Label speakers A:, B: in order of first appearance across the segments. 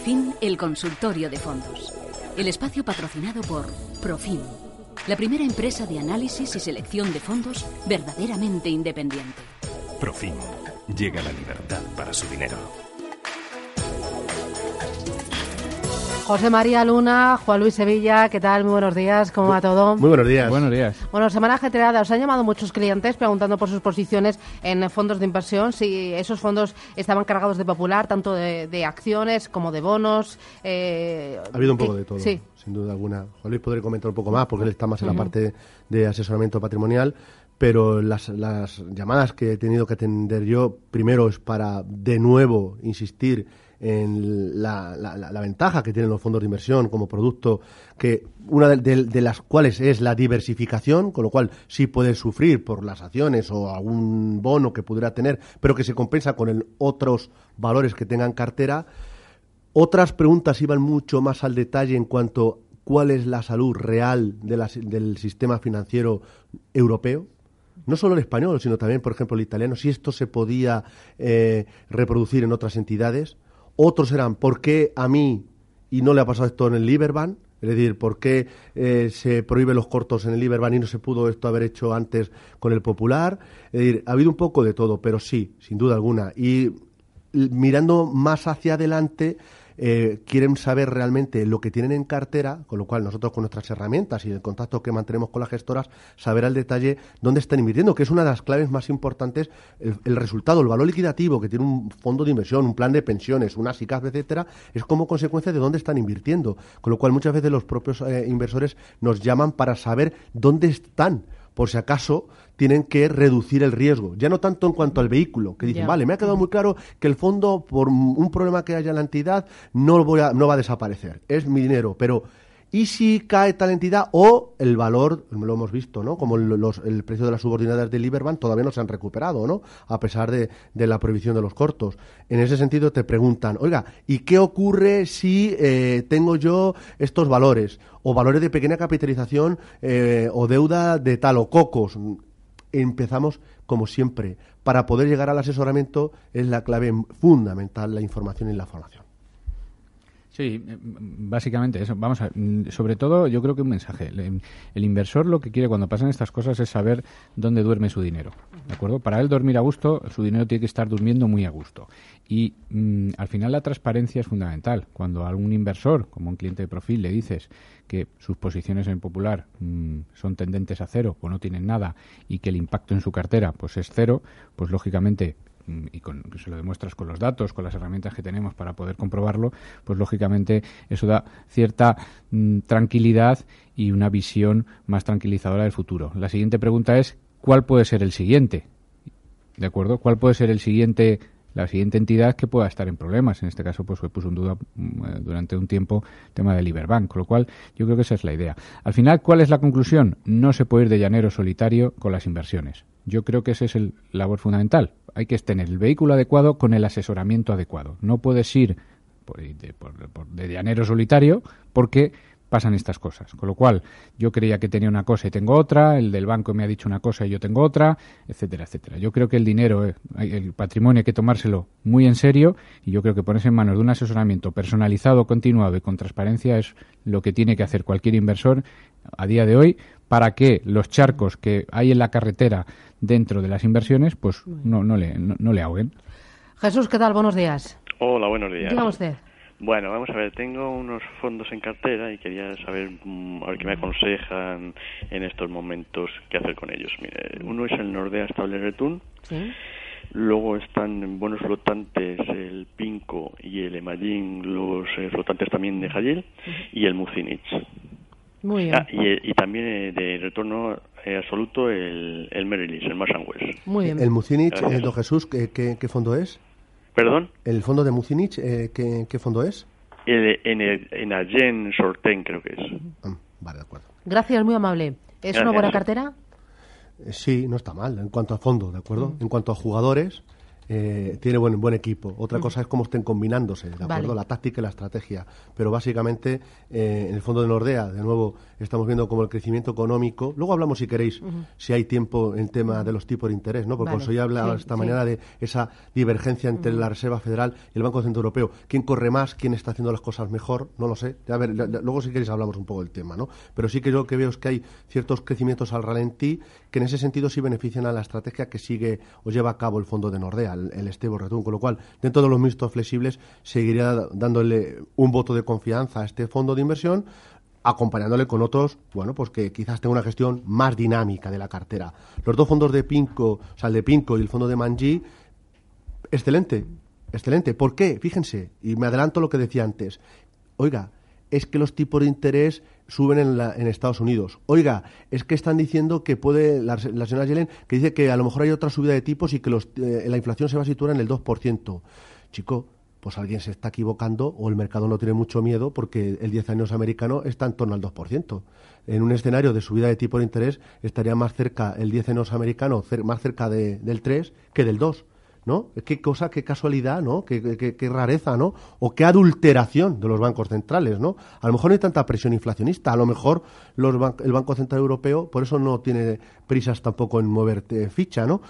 A: fin, el consultorio de fondos. El espacio patrocinado por Profim, la primera empresa de análisis y selección de fondos verdaderamente independiente.
B: Profim. Llega la libertad para su dinero.
C: José María Luna, Juan Luis Sevilla, ¿qué tal? Muy buenos días, ¿cómo va todo?
D: Muy buenos días.
E: Buenos días.
C: Bueno, semana ajetreada. Os han llamado muchos clientes preguntando por sus posiciones en fondos de inversión, si esos fondos estaban cargados de popular, tanto de, de acciones como de bonos.
D: Eh, ha habido un poco de todo, sí. sin duda alguna. Juan Luis podría comentar un poco más porque él está más en la parte de asesoramiento patrimonial pero las, las, llamadas que he tenido que atender yo, primero es para de nuevo insistir en la, la, ventaja que tienen los fondos de inversión como producto, que una de, las cuales es la diversificación, con lo cual sí puede sufrir por las acciones o algún bono que pudiera tener, pero que se compensa con el, otros valores que tengan cartera. Otras preguntas iban mucho más al detalle en cuanto cuál es la salud real del sistema financiero europeo, no solo el español, sino también, por ejemplo, el italiano, si esto se podía eh, reproducir en otras entidades. Otros eran, ¿por qué a mí y no le ha pasado esto en el Liberbank? Es decir, ¿por qué eh, se prohíben los cortos en el Liberbank y no se pudo esto haber hecho antes con el Popular? Es decir, ha habido un poco de todo, pero sí, sin duda alguna. Y mirando más hacia adelante, eh, quieren saber realmente lo que tienen en cartera, con lo cual nosotros con nuestras herramientas y el contacto que mantenemos con las gestoras, saber al detalle dónde están invirtiendo, que es una de las claves más importantes, el, resultado, el valor liquidativo que tiene un fondo de inversión, un plan de pensiones, una SICAF, etcétera, es como consecuencia de dónde están invirtiendo. Con lo cual muchas veces los propios eh, inversores nos llaman para saber dónde están por si acaso tienen que reducir el riesgo. Ya no tanto en cuanto al vehículo, que dicen, vale, me ha quedado muy claro que el fondo, por un problema que haya en la entidad, no, voy a, no va a desaparecer. Es mi dinero, pero y si cae tal entidad o el valor, lo hemos visto, ¿no? Como el precio de las subordinadas de Liberbank todavía no se han recuperado, ¿no? A pesar de, la prohibición de los cortos. En ese sentido te preguntan, oiga, ¿y qué ocurre si eh, tengo yo estos valores? O valores de pequeña capitalización eh, o deuda de tal o cocos. Empezamos como siempre. Para poder llegar al asesoramiento es la clave fundamental la información y la formación.
E: Sí, eh, básicamente eso. Vamos a, mm, sobre todo, yo creo que un mensaje. El, inversor lo que quiere cuando pasan estas cosas es saber dónde duerme su dinero. ¿De acuerdo? Para él dormir a gusto, su dinero tiene que estar durmiendo muy a gusto. Y mm, al final la transparencia es fundamental. Cuando a algún inversor, como un cliente de perfil, le dices que sus posiciones en Popular mm, son tendentes a cero o no tienen nada y que el impacto en su cartera pues es cero, pues lógicamente y con, se lo demuestras con los datos, con las herramientas que tenemos para poder comprobarlo, pues lógicamente eso da cierta mm, tranquilidad y una visión más tranquilizadora del futuro. La siguiente pregunta es, ¿cuál puede ser el siguiente? ¿De acuerdo? ¿Cuál puede ser el siguiente la siguiente entidad que pueda estar en problemas. En este caso, pues se puso en duda mm, eh, durante un tiempo el tema del Liberbank, con lo cual yo creo que esa es la idea. Al final, ¿cuál es la conclusión? No se puede ir de llanero solitario con las inversiones. Yo creo que ese es el labor fundamental. Hay que tener el vehículo adecuado con el asesoramiento adecuado. No puedes ir de, de llanero solitario porque pasan estas cosas. Con lo cual, yo creía que tenía una cosa y tengo otra, el del banco me ha dicho una cosa y yo tengo otra, etcétera, etcétera. Yo creo que el dinero, eh, el patrimonio hay que tomárselo muy en serio y yo creo que ponerse en manos de un asesoramiento personalizado, continuado y con transparencia es lo que tiene que hacer cualquier inversor a día de hoy para que los charcos que hay en la carretera dentro de las inversiones pues no, no, le, no, le ahoguen.
C: Jesús, ¿qué tal? Buenos días.
F: Hola, buenos días.
C: Dígame usted.
F: Bueno, vamos a ver, tengo unos fondos en cartera y quería saber mm, a ver qué me aconsejan en estos momentos qué hacer con ellos. Mire, uno es el Nordea Estable Return. Luego están buenos flotantes el Pinco y el Emallín, los eh, flotantes también de Jayel, y el Mucinich.
C: Muy bien.
F: Ah, y, también eh, de retorno eh, absoluto el, el Merrill el West.
C: Muy bien.
D: ¿El Mucinich, eh, don Jesús, ¿qué, ¿qué, fondo es?
F: ¿Perdón?
D: ¿El fondo de Mucinich, eh, ¿qué, ¿qué, fondo es?
F: El, en, el, en Agen Sorten, creo que es.
D: Ah, vale, de acuerdo.
C: Gracias, muy amable. ¿Es una buena cartera?
D: Sí, no está mal en cuanto a fondo, ¿de acuerdo? En cuanto a jugadores, eh, tiene buen, buen equipo. Otra cosa es cómo estén combinándose, ¿de acuerdo? La táctica y la estrategia. Pero básicamente, eh, en el fondo de Nordea, de nuevo, estamos viendo como el crecimiento económico. Luego hablamos, si queréis, si hay tiempo en tema de los tipos de interés, ¿no? Porque vale. ya habla esta manera de esa divergencia entre la Reserva Federal y el Banco Central Europeo. ¿Quién corre más? ¿Quién está haciendo las cosas mejor? No lo sé. A ver, luego, si queréis, hablamos un poco del tema, ¿no? Pero sí que yo lo que veo es que hay ciertos crecimientos al ralentí que en ese sentido sí benefician a la estrategia que sigue o lleva a cabo el fondo de Nordea el, Estebo Return, con lo cual, dentro de los mixtos flexibles, seguiría dándole un voto de confianza a este fondo de inversión, acompañándole con otros, bueno, pues que quizás tenga una gestión más dinámica de la cartera. Los dos fondos de Pinco, o sea, el de Pinco y el fondo de Manji, excelente, excelente. ¿Por qué? Fíjense, y me adelanto lo que decía antes. Oiga, es que los tipos de interés suben en, en, Estados Unidos. Oiga, es que están diciendo que puede, la, la, señora Yellen, que dice que a lo mejor hay otra subida de tipos y que los, eh, la inflación se va a situar en el 2%. Chico, pues alguien se está equivocando o el mercado no tiene mucho miedo porque el 10 años americano está en torno al 2%. En un escenario de subida de tipo de interés estaría más cerca el 10 años americano, más cerca de, del 3 que del 2. ¿no? Qué cosa, qué casualidad, ¿no? Qué, rareza, ¿no? O qué adulteración de los bancos centrales, ¿no? A lo mejor no hay tanta presión inflacionista, a lo mejor el Banco Central Europeo por eso no tiene prisas tampoco en mover ficha, ¿no?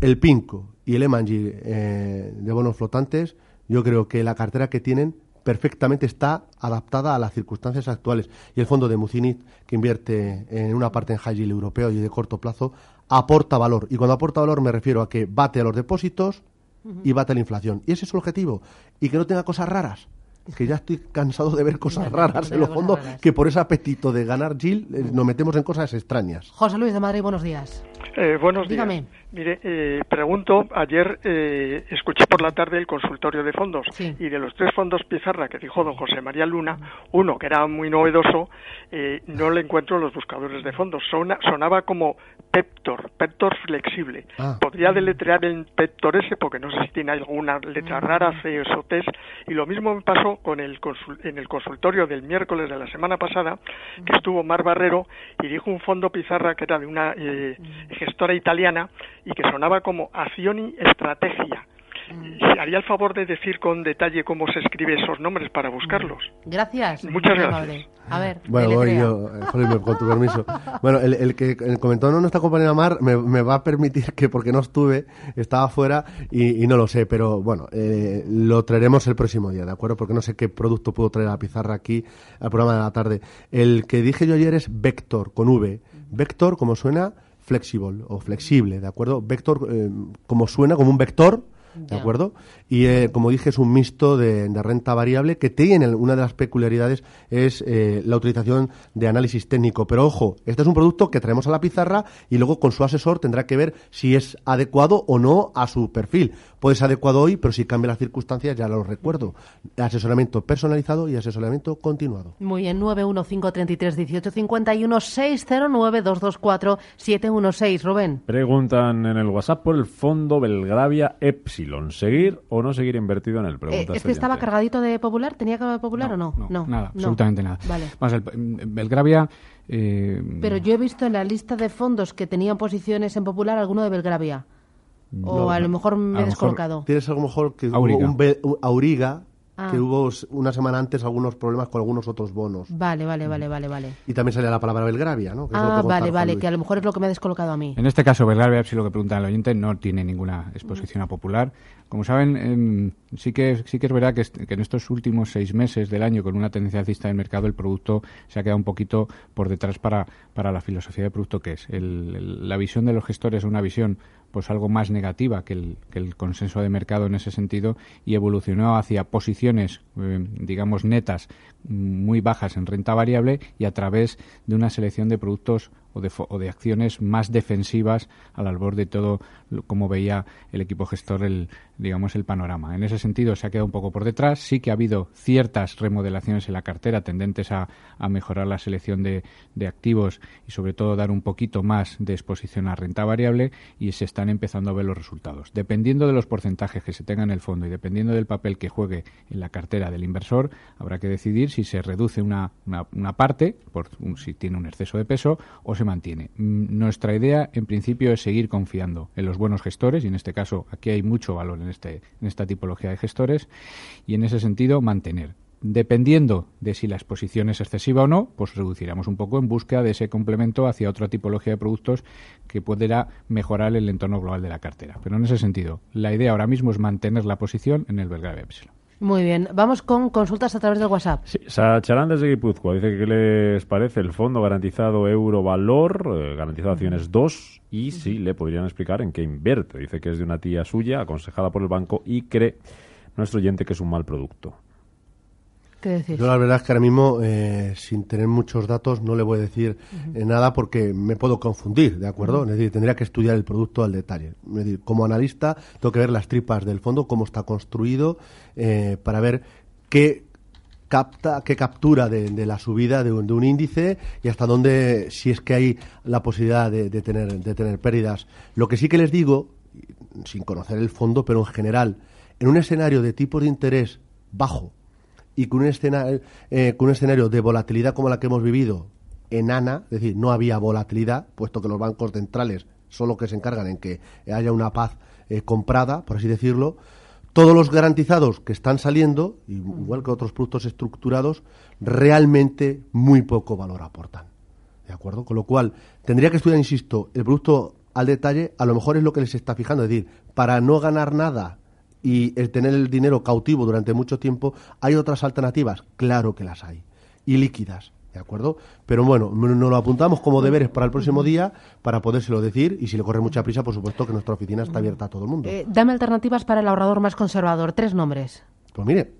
D: El PINCO y el EMANGI eh, de bonos flotantes, yo creo que la cartera que tienen perfectamente está adaptada a las circunstancias actuales. Y el fondo de Mucinit, que invierte en una parte en high yield europeo y de corto plazo, aporta valor. Y cuando aporta valor me refiero a que bate a los depósitos y bate a la inflación. Y ese es su objetivo. Y que no tenga cosas raras. Que ya estoy cansado de ver cosas raras en los fondos, que por ese apetito de ganar yield eh, nos metemos en cosas extrañas.
C: José Luis de Madrid, buenos días.
G: Eh, buenos
C: Dígame.
G: días. Mire, eh, pregunto, ayer eh, escuché por la tarde el consultorio de fondos
C: Sí.
G: y de los tres fondos pizarra que dijo don José María Luna, uno que era muy novedoso, eh, no le encuentro en los buscadores de fondos. Sona- sonaba como Peptor, Peptor flexible.
D: Ah.
G: Podría deletrear el Peptor ese porque no sé si tiene alguna letra rara, C o T. Y lo mismo me pasó con el consul- en el consultorio del miércoles de la semana pasada, que estuvo Mar Barrero y dijo un fondo pizarra que era de una eh, gestora italiana y que sonaba como Accioni Estrategia. ¿Se haría el favor de decir con detalle cómo se escribe esos nombres para buscarlos?
C: Gracias.
G: Muchas gracias.
C: A ver,
D: Bueno, voy yo, eh, con tu permiso. Bueno, el, el que comentó no nuestra compañera Mar me, me va a permitir que, porque no estuve, estaba fuera y, y no lo sé, pero bueno, eh, lo traeremos el próximo día, ¿de acuerdo? Porque no sé qué producto puedo traer a la pizarra aquí al programa de la tarde. El que dije yo ayer es Vector, con V. Vector, como suena, flexible o flexible, ¿de acuerdo? Vector, eh, como suena, como un vector. ¿De acuerdo? Y eh, como dije, es un mixto de, de renta variable que tiene una de las peculiaridades es eh, la utilización de análisis técnico. Pero ojo, este es un producto que traemos a la pizarra y luego con su asesor tendrá que ver si es adecuado o no a su perfil. Puede ser adecuado hoy, pero si cambia las circunstancias, ya lo recuerdo. Asesoramiento personalizado y asesoramiento continuado.
C: Muy bien, 915331851 609224716. Rubén.
H: Preguntan en el WhatsApp por el fondo Belgravia Epsilon. ¿Seguir o no seguir invertido en él?
C: Eh, ¿Este estaba cargadito de popular? ¿Tenía cara de popular o no?
E: No, nada,
C: no.
E: absolutamente nada.
C: Vale.
E: El, Belgravia. eh,
C: Pero yo he visto en la lista de fondos que tenían posiciones en popular alguno de Belgravia. O
D: No,
C: a lo mejor me he descolocado.
D: Tienes a lo mejor que
E: Auriga.
D: hubo un, be- un Auriga,
C: Ah.
D: que hubo una semana antes algunos problemas con algunos otros bonos.
C: Vale, vale, vale, vale, vale.
D: Y también salía la palabra Belgravia, ¿no? Que es lo que
C: Ah, vale, vale,
D: Luis.
C: que a lo mejor es lo que me ha descolocado a mí.
E: En este caso, Belgravia Epsilon, lo que pregunta el oyente, no tiene ninguna exposición a popular. Como saben, em, sí, que, sí que es verdad que, est- que en estos últimos seis meses del año, con una tendencia alcista del mercado, el producto se ha quedado un poquito por detrás para, para la filosofía de producto que es. El- el- la visión de los gestores es una visión pues algo más negativa que el, consenso de mercado en ese sentido y evolucionó hacia posiciones, eh, digamos, netas muy bajas en renta variable y a través de una selección de productos o de, o de acciones más defensivas al albor de todo como veía el equipo gestor el digamos el panorama. En ese sentido se ha quedado un poco por detrás. Sí que ha habido ciertas remodelaciones en la cartera tendentes a, mejorar la selección de, activos y sobre todo dar un poquito más de exposición a renta variable y se están empezando a ver los resultados. Dependiendo de los porcentajes que se tengan en el fondo y dependiendo del papel que juegue en la cartera del inversor, habrá que decidir si se reduce una, una, parte, por si tiene un exceso de peso, o se mantiene. Mm, nuestra idea, en principio, es seguir confiando en los buenos gestores y en este caso aquí hay mucho valor en, este, en esta tipología de gestores y en ese sentido mantener. Dependiendo de si la exposición es excesiva o no, pues reduciremos un poco en búsqueda de ese complemento hacia otra tipología de productos que pudiera mejorar el entorno global de la cartera. Pero en ese sentido, la idea ahora mismo es mantener la posición en el Belgrave Epsilon.
C: Muy bien, vamos con consultas a través del WhatsApp.
H: Sí, Sacharán desde Guipúzcoa dice que qué les parece el fondo garantizado Eurovalor, eh, garantizado acciones 2, y si le podrían explicar en qué invierte. Dice que es de una tía suya, aconsejada por el banco, y cree nuestro oyente que es un mal producto.
D: Yo la verdad es que ahora mismo, eh, sin tener muchos datos, no le voy a decir eh, nada porque me puedo confundir, ¿de acuerdo? Es decir, tendría que estudiar el producto al detalle. Es decir, como analista, tengo que ver las tripas del fondo, cómo está construido, eh, para ver qué capta, qué captura de, la subida de un, índice y hasta dónde, si es que hay la posibilidad de, tener, de tener pérdidas. Lo que sí que les digo, sin conocer el fondo, pero en general, en un escenario de tipo de interés bajo, y con un, escenario, eh, con un escenario de volatilidad como la que hemos vivido en ANA, es decir, no había volatilidad, puesto que los bancos centrales son los que se encargan en que haya una paz eh, comprada, por así decirlo, todos los garantizados que están saliendo, igual que otros productos estructurados, realmente muy poco valor aportan. ¿De acuerdo? Con lo cual, tendría que estudiar, insisto, el producto al detalle, a lo mejor es lo que les está fijando, es decir, para no ganar nada y el tener el dinero cautivo durante mucho tiempo, ¿hay otras alternativas? Claro que las hay. Y líquidas. ¿De acuerdo? Pero bueno, nos lo apuntamos como deberes para el próximo día para podérselo decir y si le corre mucha prisa, por supuesto que nuestra oficina está abierta a todo el mundo.
C: Eh, dame alternativas para el ahorrador más conservador. Tres nombres.
D: Pues mire,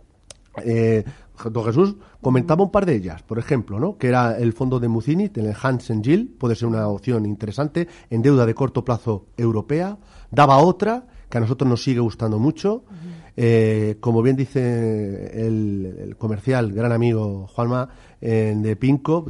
D: eh, don Jesús comentaba un par de ellas, por ejemplo, ¿no? que era el fondo de Muzinit, el Hansen Gill, puede ser una opción interesante, en deuda de corto plazo europea. Daba otra, que a nosotros nos sigue gustando mucho. Eh, como bien dice el, comercial, gran amigo Juanma, de Pinco,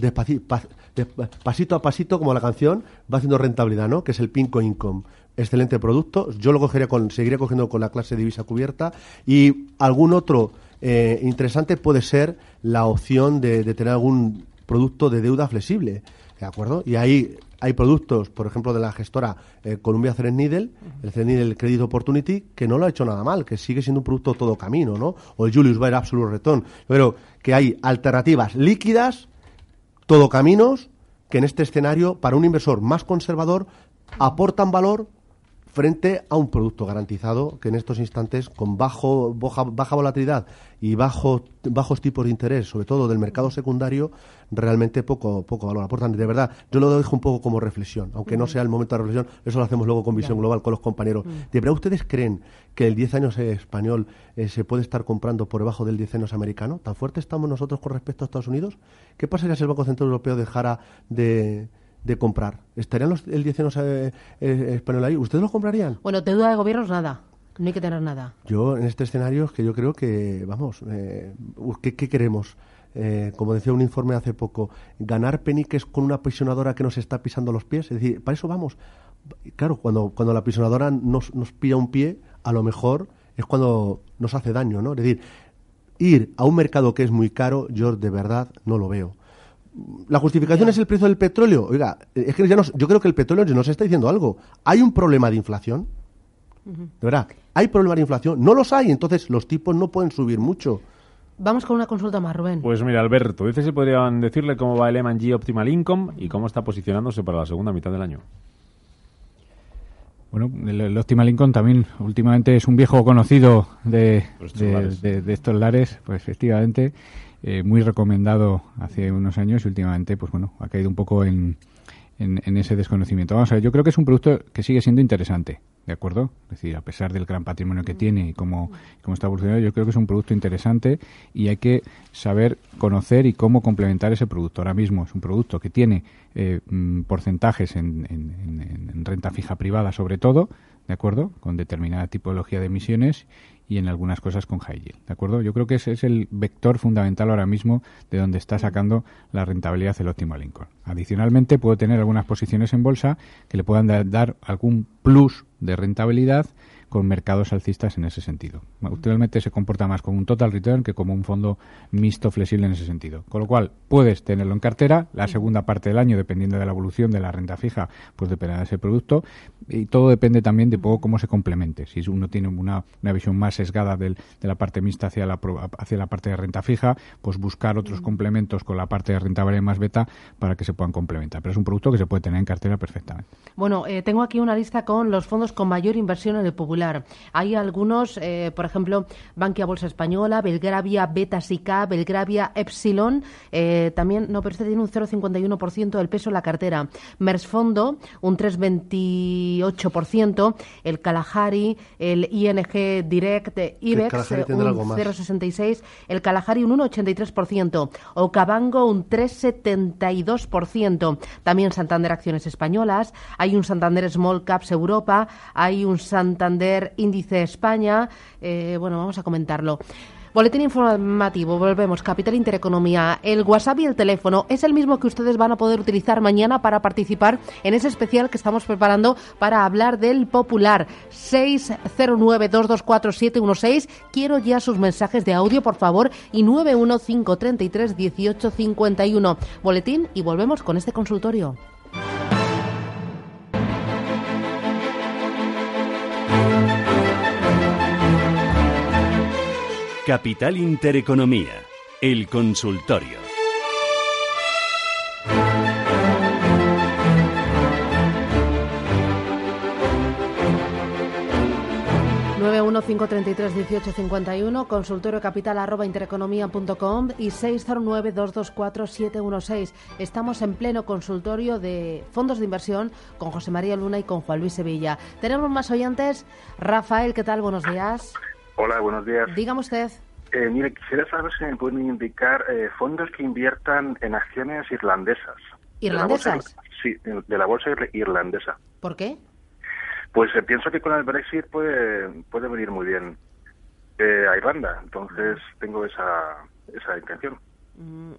D: pasito a pasito, como la canción, va haciendo rentabilidad, ¿no? Que es el Pinco Income. Excelente producto. Yo lo cogería con, seguiría cogiendo con la clase de divisa cubierta. Y algún otro eh, interesante puede ser la opción de, de tener algún producto de deuda flexible. ¿De acuerdo? Y ahí hay productos, por ejemplo, de la gestora eh, Columbia Threadneedle, el Threadneedle Credit Opportunity, que no lo ha hecho nada mal, que sigue siendo un producto todo camino, ¿no? O el Julius Baer Absolute Return. Pero que hay alternativas líquidas, todo caminos, que en este escenario, para un inversor más conservador, aportan valor frente a un producto garantizado que en estos instantes, con bajo, baja, volatilidad y bajo, bajos tipos de interés, sobre todo del mercado secundario, realmente poco, poco valor aportan. De verdad, yo lo dejo un poco como reflexión, aunque no sea el momento de reflexión, eso lo hacemos luego con visión global con los compañeros. ¿De verdad ustedes creen que el 10 años español eh, se puede estar comprando por debajo del 10 años americano? ¿Tan fuerte estamos nosotros con respecto a Estados Unidos? ¿Qué pasaría si el Banco Central Europeo dejara de de comprar. ¿Estarían los, el 10 eh, eh, español ahí? ¿Ustedes lo comprarían?
C: Bueno, deuda de gobiernos nada. No hay que tener nada.
D: Yo, en este escenario, es que yo creo que, vamos, eh, ¿qué, queremos? Eh, como decía un informe hace poco, ganar peniques con una aprisionadora que nos está pisando los pies. Es decir, para eso vamos. Claro, cuando, cuando la aprisionadora nos, nos pilla un pie, a lo mejor es cuando nos hace daño, ¿no? Es decir, ir a un mercado que es muy caro, yo de verdad no lo veo la justificación es el precio del petróleo. Oiga, es que ya yo creo que el petróleo nos está diciendo algo. ¿Hay un problema de inflación? De verdad, ¿hay problema de inflación? No los hay, entonces los tipos no pueden subir mucho.
C: Vamos con una consulta más, Rubén.
H: Pues mira, Alberto, dice si podrían decirle cómo va el M&G Optimal Income y cómo está posicionándose para la segunda mitad del año.
E: Bueno, el, Optimal Income también últimamente es un viejo conocido de, de, de estos lares, pues efectivamente. Eh, muy recomendado hace unos años y últimamente, pues bueno, ha caído un poco en, en, ese desconocimiento. Vamos a ver, yo creo que es un producto que sigue siendo interesante. ¿de acuerdo? Es decir, a pesar del gran patrimonio que tiene y cómo, cómo está evolucionando, yo creo que es un producto interesante y hay que saber conocer y cómo complementar ese producto. Ahora mismo es un producto que tiene eh, mm, porcentajes en, en, renta fija privada, sobre todo, ¿de acuerdo? Con determinada tipología de emisiones y en algunas cosas con high yield, ¿de acuerdo? Yo creo que ese es el vector fundamental ahora mismo de donde está sacando la rentabilidad el óptimo Lincoln. Adicionalmente, puedo tener algunas posiciones en bolsa que le puedan dar algún plus de rentabilidad con mercados alcistas en ese sentido. Actualmente se comporta más como un total return que como un fondo mixto flexible en ese sentido. Con lo cual, puedes tenerlo en cartera, la segunda parte del año, dependiendo de la evolución de la renta fija, pues dependerá de ese producto, y todo depende también de poco cómo se complemente. Si uno tiene una, visión más sesgada de la parte mixta hacia la, hacia la parte de renta fija, pues buscar otros complementos con la parte de renta variable más beta para que se puedan complementar. Pero es un producto que se puede tener en cartera perfectamente.
C: Bueno, eh, tengo aquí una lista con los fondos con mayor inversión en el popular hay algunos, eh, por ejemplo, Bankia Bolsa Española, Belgravia Beta Sica, Belgravia Epsilon, eh, también, no, pero este tiene un 0,51% del peso en la cartera. Mersfondo, un 3,28%, el Kalahari, el ING Direct, IBEX, un 0,66%, el Kalahari un 1,83%, Ocabango un 3,72%, también Santander Acciones Españolas, hay un Santander Small Caps Europa, hay un Santander índice España. Eh, bueno, vamos a comentarlo. Boletín informativo, volvemos. Capital Intereconomía. El WhatsApp y el teléfono es el mismo que ustedes van a poder utilizar mañana para participar en ese especial que estamos preparando para hablar del Popular. 609-224-716. Quiero ya sus mensajes de audio, por favor. Y 915331851. Boletín y volvemos con este consultorio.
I: Capital Intereconomía, el consultorio.
C: uno consultorio capital arroba y 609-224-716. Estamos en pleno consultorio de fondos de inversión con José María Luna y con Juan Luis Sevilla. Tenemos más oyentes. Rafael, ¿qué tal? Buenos días.
J: Hola, buenos días.
C: Dígame usted.
J: Eh, mire, quisiera saber si me pueden indicar eh, fondos que inviertan en acciones irlandesas.
C: ¿Irlandesas?
J: sí, de la bolsa irlandesa.
C: ¿Por qué?
J: Pues eh, pienso que con el Brexit puede, puede venir muy bien eh, a Irlanda, entonces tengo esa, esa intención.
C: Mm,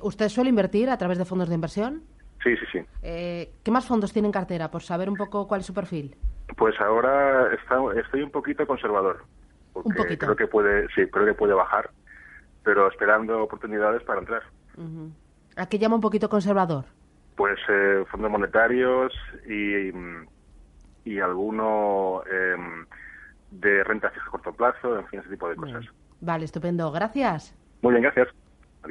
C: ¿Usted suele invertir a través de fondos de inversión?
J: Sí, sí, sí.
C: ¿Qué más fondos tiene en cartera? Por saber un poco cuál es su perfil.
J: Pues ahora estoy un poquito conservador porque creo que puede, sí, creo que puede bajar, pero esperando oportunidades para entrar.
C: ¿A qué llama un poquito conservador?
J: Pues eh, fondos monetarios y, y alguno em, de renta fija a corto plazo, en fin, ese tipo de cosas.
C: Vale, estupendo. Gracias.
J: Muy bien, gracias.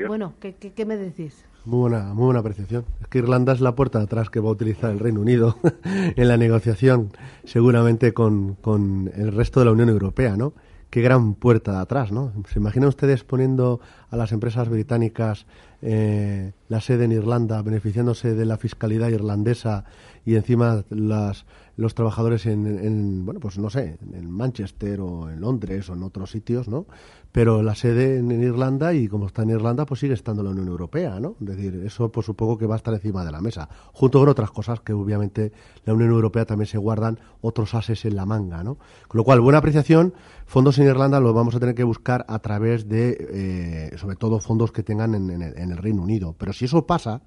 C: Bueno, ¿qué, qué, me decís?
D: Muy buena, muy buena apreciación. Es que Irlanda es la puerta de atrás que va a utilizar el Reino Unido en la negociación, seguramente con, con el resto de la Unión Europea, ¿no? Qué gran puerta de atrás, ¿no? ¿Se imaginan ustedes poniendo a las empresas británicas eh, la sede en Irlanda, beneficiándose de la fiscalidad irlandesa y encima las, los trabajadores en, en, bueno, pues no sé, en Manchester o en Londres o en otros sitios, ¿no? pero la sede en, Irlanda y como está en Irlanda pues sigue estando la Unión Europea, ¿no? Decir, eso por supongo que va a estar encima de la mesa, junto con otras cosas que obviamente la Unión Europea también se guardan otros ases en la manga, ¿no? Con lo cual, buena apreciación, fondos en Irlanda los vamos a tener que buscar a través de, eh, sobre todo, fondos que tengan en, el Reino Unido, pero si eso pasa,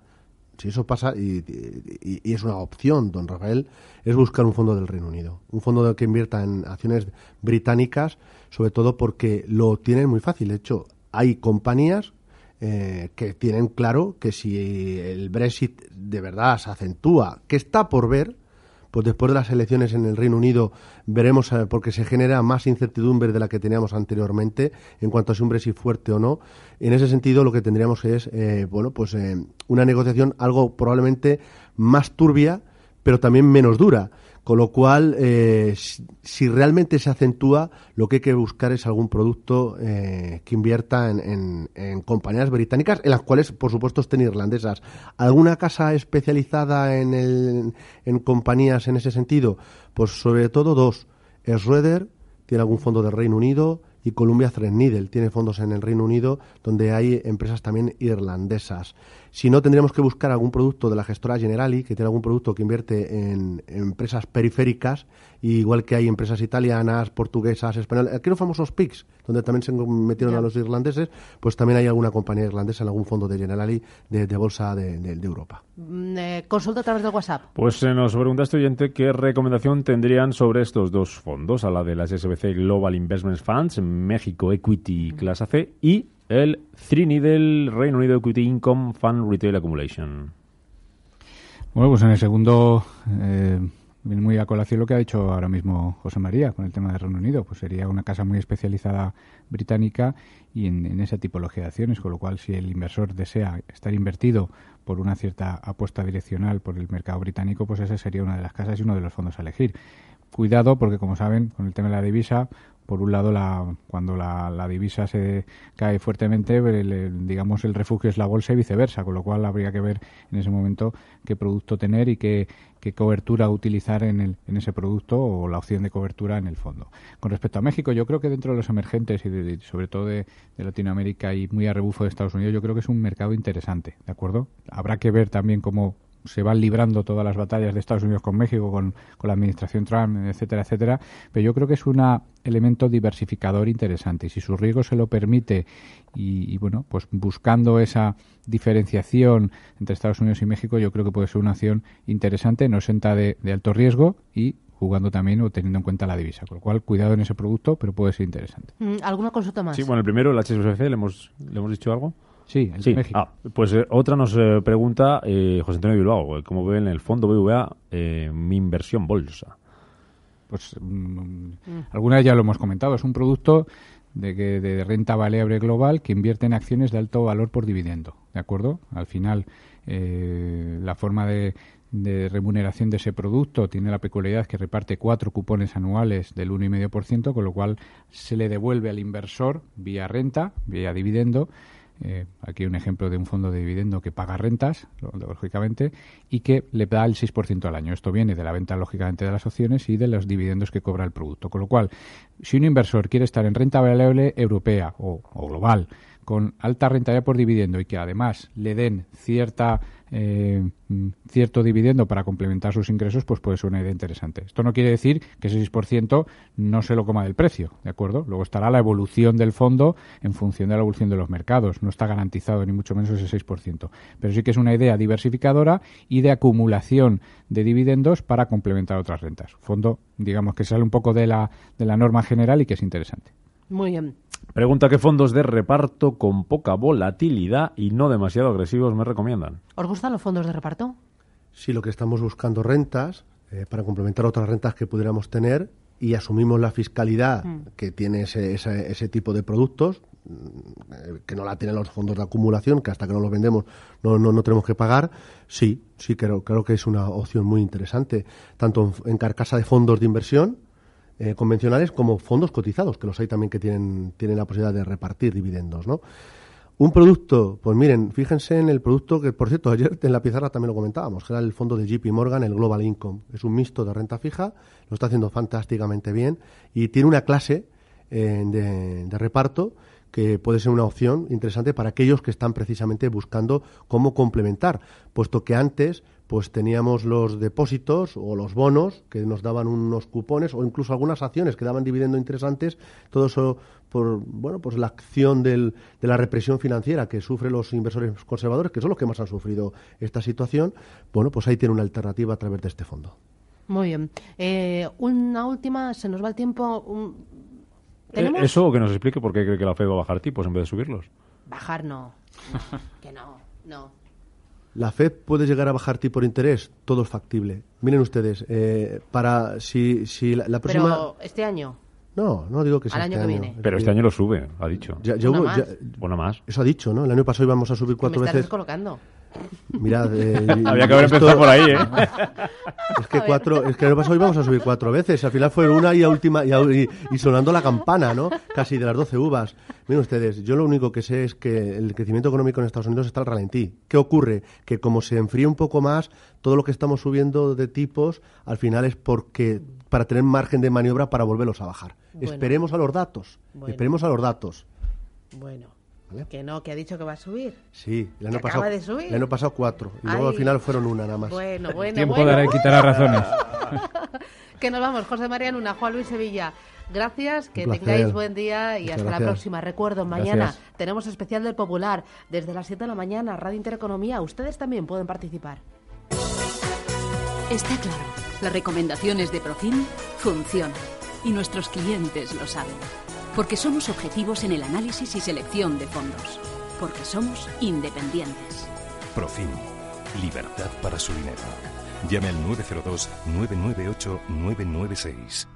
D: si eso pasa y, es una opción, don Rafael, es buscar un fondo del Reino Unido, un fondo que invierta en acciones británicas sobre todo porque lo tienen muy fácil. De hecho, hay compañías eh, que tienen claro que si el Brexit de verdad se acentúa, que está por ver, pues después de las elecciones en el Reino Unido veremos eh, porque se genera más incertidumbre de la que teníamos anteriormente en cuanto a si un Brexit fuerte o no. En ese sentido, lo que tendríamos es, eh, bueno, pues una negociación algo probablemente más turbia, pero también menos dura Con lo cual, eh, si, realmente se acentúa, lo que hay que buscar es algún producto eh, que invierta en, compañías británicas, en las cuales, por supuesto, estén irlandesas. ¿Alguna casa especializada en, en compañías en ese sentido? Pues sobre todo dos. Schroeder tiene algún fondo del Reino Unido y Columbia Threadneedle tiene fondos en el Reino Unido donde hay empresas también irlandesas. Si no, tendríamos que buscar algún producto de la gestora Generali, que tiene algún producto que invierte en, empresas periféricas, igual que hay empresas italianas, portuguesas, españolas. Aquí los famosos PICs, donde también se metieron a los irlandeses, pues también hay alguna compañía irlandesa en algún fondo de Generali de, bolsa de, Europa.
C: Mm, eh, consulta a través del WhatsApp.
H: Pues eh, nos pregunta este oyente qué recomendación tendrían sobre estos dos fondos, a la de las SBC Global Investment Funds, México Equity Clase C y el Trini del Reino Unido Equity Income Fund Retail Accumulation.
E: Bueno, pues en el segundo eh, muy a colación lo que ha dicho ahora mismo José María con el tema del Reino Unido. Pues sería una casa muy especializada británica y en, esa tipología de acciones, con lo cual si el inversor desea estar invertido por una cierta apuesta direccional por el mercado británico, pues esa sería una de las casas y uno de los fondos a elegir. Cuidado porque, como saben, con el tema de la divisa, por un lado, la, cuando la, divisa se cae fuertemente, digamos, el refugio es la bolsa y viceversa, con lo cual habría que ver en ese momento qué producto tener y qué, cobertura utilizar en, el, en ese producto o la opción de cobertura en el fondo. Con respecto a México, yo creo que dentro de los emergentes y sobre todo de, de, Latinoamérica y muy a rebufo de Estados Unidos, yo creo que es un mercado interesante, ¿de acuerdo? Habrá que ver también cómo se van librando todas las batallas de Estados Unidos con México, con, la administración Trump, etcétera, etcétera. Pero yo creo que es un elemento diversificador interesante. Y si su riesgo se lo permite y, bueno, pues buscando esa diferenciación entre Estados Unidos y México, yo creo que puede ser una acción interesante, no senta de, de alto riesgo y jugando también o teniendo en cuenta la divisa. Con lo cual, cuidado en ese producto, pero puede ser interesante.
C: Mm, ¿Alguna consulta más?
H: Sí, bueno, el primero, el HSBC, ¿le hemos, ¿le hemos dicho algo?
E: Sí,
H: sí. México. Ah, pues eh, otra nos eh, pregunta eh, José Antonio Bilbao, ¿cómo ve en el fondo BVA mi inversión bolsa?
E: Pues mm, alguna vez ya lo hemos comentado, es un producto de, que, de renta variable global que invierte en acciones de alto valor por dividendo, ¿de acuerdo? Al final, la forma de, de remuneración de ese producto tiene la peculiaridad que reparte cuatro cupones anuales del 1,5%, con lo cual se le devuelve al inversor vía renta, vía dividendo, eh, aquí un ejemplo de un fondo de dividendo que paga rentas, lógicamente, y que le da el 6% al año. Esto viene de la venta, lógicamente, de las opciones y de los dividendos que cobra el producto. Con lo cual, si un inversor quiere estar en renta variable europea o global, con alta rentabilidad por dividendo y que además le den cierta eh, cierto dividendo para complementar sus ingresos, pues puede ser una idea interesante. Esto no quiere decir que ese 6% no se lo coma del precio, ¿de acuerdo? Luego estará la evolución del fondo en función de la evolución de los mercados. No está garantizado ni mucho menos ese 6%. Pero sí que es una idea diversificadora y de acumulación de dividendos para complementar otras rentas. Fondo, digamos, que sale un poco de la, de la norma general y que es interesante.
C: Muy bien.
H: Pregunta qué fondos de reparto con poca volatilidad y no demasiado agresivos me recomiendan.
C: ¿Os gustan los fondos de reparto?
D: Sí, lo que estamos buscando rentas eh, para complementar otras rentas que pudiéramos tener y asumimos la fiscalidad mm. que tiene ese, ese, tipo de productos, mm, que no la tienen los fondos de acumulación, que hasta que no los vendemos no, no, tenemos que pagar, sí, sí creo, creo que es una opción muy interesante, tanto en carcasa de fondos de inversión, eh, convencionales como fondos cotizados, que los hay también que tienen, tienen la posibilidad de repartir dividendos, ¿no? Un producto, pues miren, fíjense en el producto que, por cierto, ayer en la pizarra también lo comentábamos, que era el fondo de JP Morgan, el Global Income. Es un mixto de renta fija, lo está haciendo fantásticamente bien y tiene una clase eh, de, de reparto que puede ser una opción interesante para aquellos que están precisamente buscando cómo complementar, puesto que antes pues teníamos los depósitos o los bonos que nos daban unos cupones o incluso algunas acciones que daban dividendos interesantes, todo eso por bueno pues la acción de la represión financiera que sufren los inversores conservadores, que son los que más han sufrido esta situación, bueno, pues ahí tiene una alternativa a través de este fondo.
C: Muy bien. Eh, una última, se nos va el tiempo.
H: Eh, eso o que nos explique por qué cree que la Fed va a bajar tipos en vez de subirlos.
C: Bajar no. que no, no.
D: La Fed puede llegar a bajar tipo de interés, todo es factible. Miren ustedes, eh, para si, si la, próxima.
C: Pero este año.
D: No, no digo que sea
C: Al año
D: este
C: que viene.
H: Pero este año lo sube, ha dicho.
D: Ya,
C: una, más.
D: Eso ha dicho, ¿no? El año pasado íbamos a subir cuatro
C: Me
D: veces.
C: descolocando.
D: Mirad, eh,
H: había que haber empezado por ahí, ¿eh?
D: Es que cuatro, es que año pasado íbamos a subir cuatro veces. Al final fue una y a última y, y, sonando la campana, ¿no? Casi de las doce uvas. Miren ustedes, yo lo único que sé es que el crecimiento económico en Estados Unidos está al ralentí. ¿Qué ocurre? Que como se enfría un poco más, todo lo que estamos subiendo de tipos, al final es porque para tener margen de maniobra para volverlos a bajar. Esperemos a los datos. Esperemos a los datos.
C: Bueno. Que no, que ha dicho que va a subir.
D: Sí, el año, pasado, el año pasado cuatro. Y luego al final fueron una nada más.
C: Bueno, bueno,
E: Tiempo
C: bueno.
E: dará y quitará razones.
C: que nos vamos, José María Luna, Juan Luis Sevilla. Gracias, que tengáis buen día y hasta la próxima. Recuerdo, mañana tenemos especial del Popular desde las 7 de la mañana, Radio Intereconomía. Ustedes también pueden participar.
A: Está claro, las recomendaciones de Profim funcionan y nuestros clientes lo saben. Porque somos objetivos en el análisis y selección de fondos. Porque somos independientes.
B: Profim. Libertad para su dinero. Llame al 902-998-996.